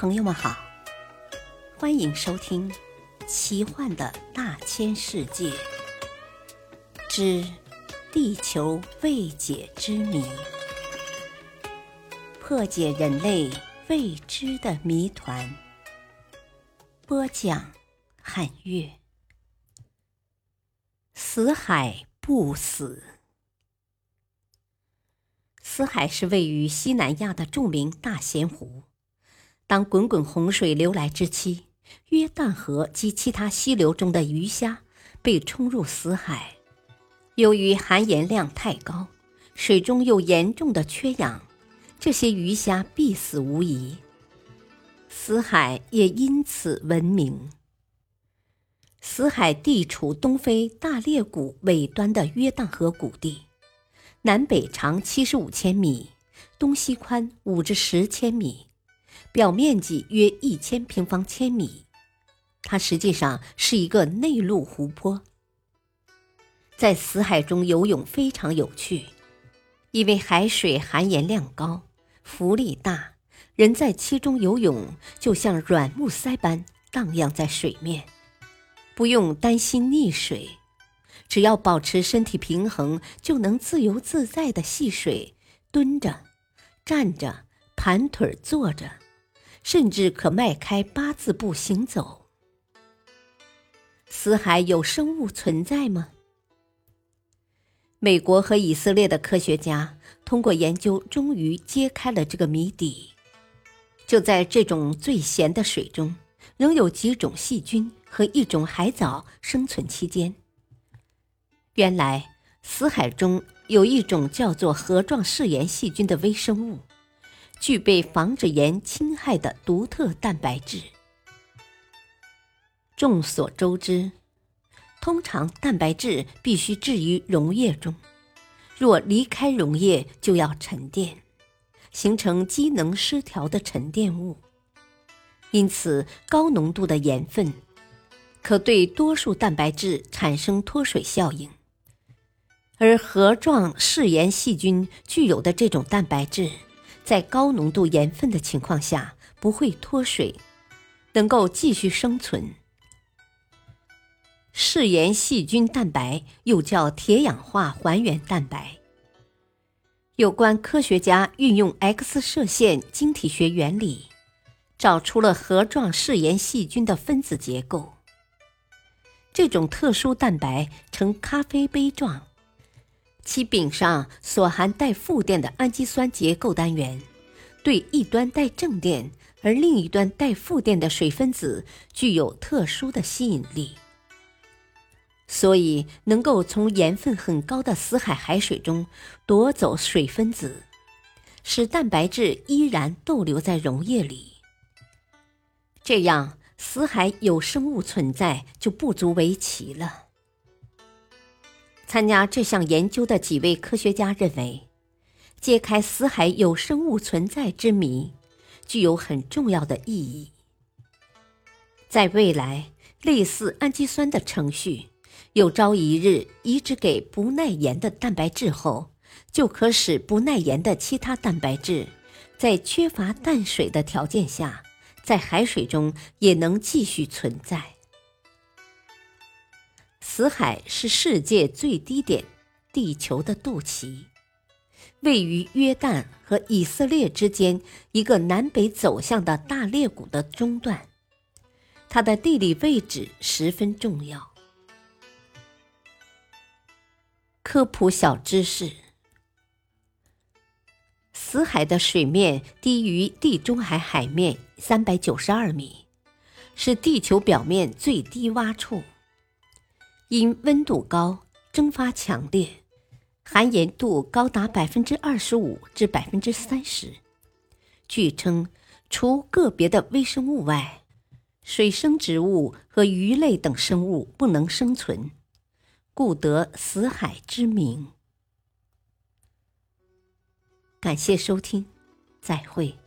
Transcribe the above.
朋友们好，欢迎收听《奇幻的大千世界之地球未解之谜》，破解人类未知的谜团。播讲：汉月。死海不死。死海是位于西南亚的著名大咸湖。当滚滚洪水流来之期，约旦河及其他溪流中的鱼虾被冲入死海。由于含盐量太高，水中又严重的缺氧，这些鱼虾必死无疑。死海也因此闻名。死海地处东非大裂谷尾端的约旦河谷地，南北长七十五千米，东西宽五至十千米。表面积约一千平方千米，它实际上是一个内陆湖泊。在死海中游泳非常有趣，因为海水含盐量高，浮力大，人在其中游泳就像软木塞般荡漾在水面，不用担心溺水，只要保持身体平衡，就能自由自在地戏水、蹲着、站着、盘腿坐着。甚至可迈开八字步行走。死海有生物存在吗？美国和以色列的科学家通过研究，终于揭开了这个谜底。就在这种最咸的水中，仍有几种细菌和一种海藻生存期间。原来，死海中有一种叫做核状嗜盐细菌的微生物。具备防止盐侵害的独特蛋白质。众所周知，通常蛋白质必须置于溶液中，若离开溶液就要沉淀，形成机能失调的沉淀物。因此，高浓度的盐分可对多数蛋白质产生脱水效应，而核状嗜盐细菌具有的这种蛋白质。在高浓度盐分的情况下不会脱水，能够继续生存。嗜盐细菌蛋白又叫铁氧化还原蛋白。有关科学家运用 X 射线晶体学原理，找出了核状嗜盐细菌的分子结构。这种特殊蛋白呈咖啡杯状。其柄上所含带负电的氨基酸结构单元，对一端带正电而另一端带负电的水分子具有特殊的吸引力，所以能够从盐分很高的死海海水中夺走水分子，使蛋白质依然逗留在溶液里。这样，死海有生物存在就不足为奇了。参加这项研究的几位科学家认为，揭开死海有生物存在之谜，具有很重要的意义。在未来，类似氨基酸的程序，有朝一日移植给不耐盐的蛋白质后，就可使不耐盐的其他蛋白质，在缺乏淡水的条件下，在海水中也能继续存在。死海是世界最低点，地球的肚脐，位于约旦和以色列之间一个南北走向的大裂谷的中段，它的地理位置十分重要。科普小知识：死海的水面低于地中海海面三百九十二米，是地球表面最低洼处。因温度高、蒸发强烈，含盐度高达百分之二十五至百分之三十。据称，除个别的微生物外，水生植物和鱼类等生物不能生存，故得死海之名。感谢收听，再会。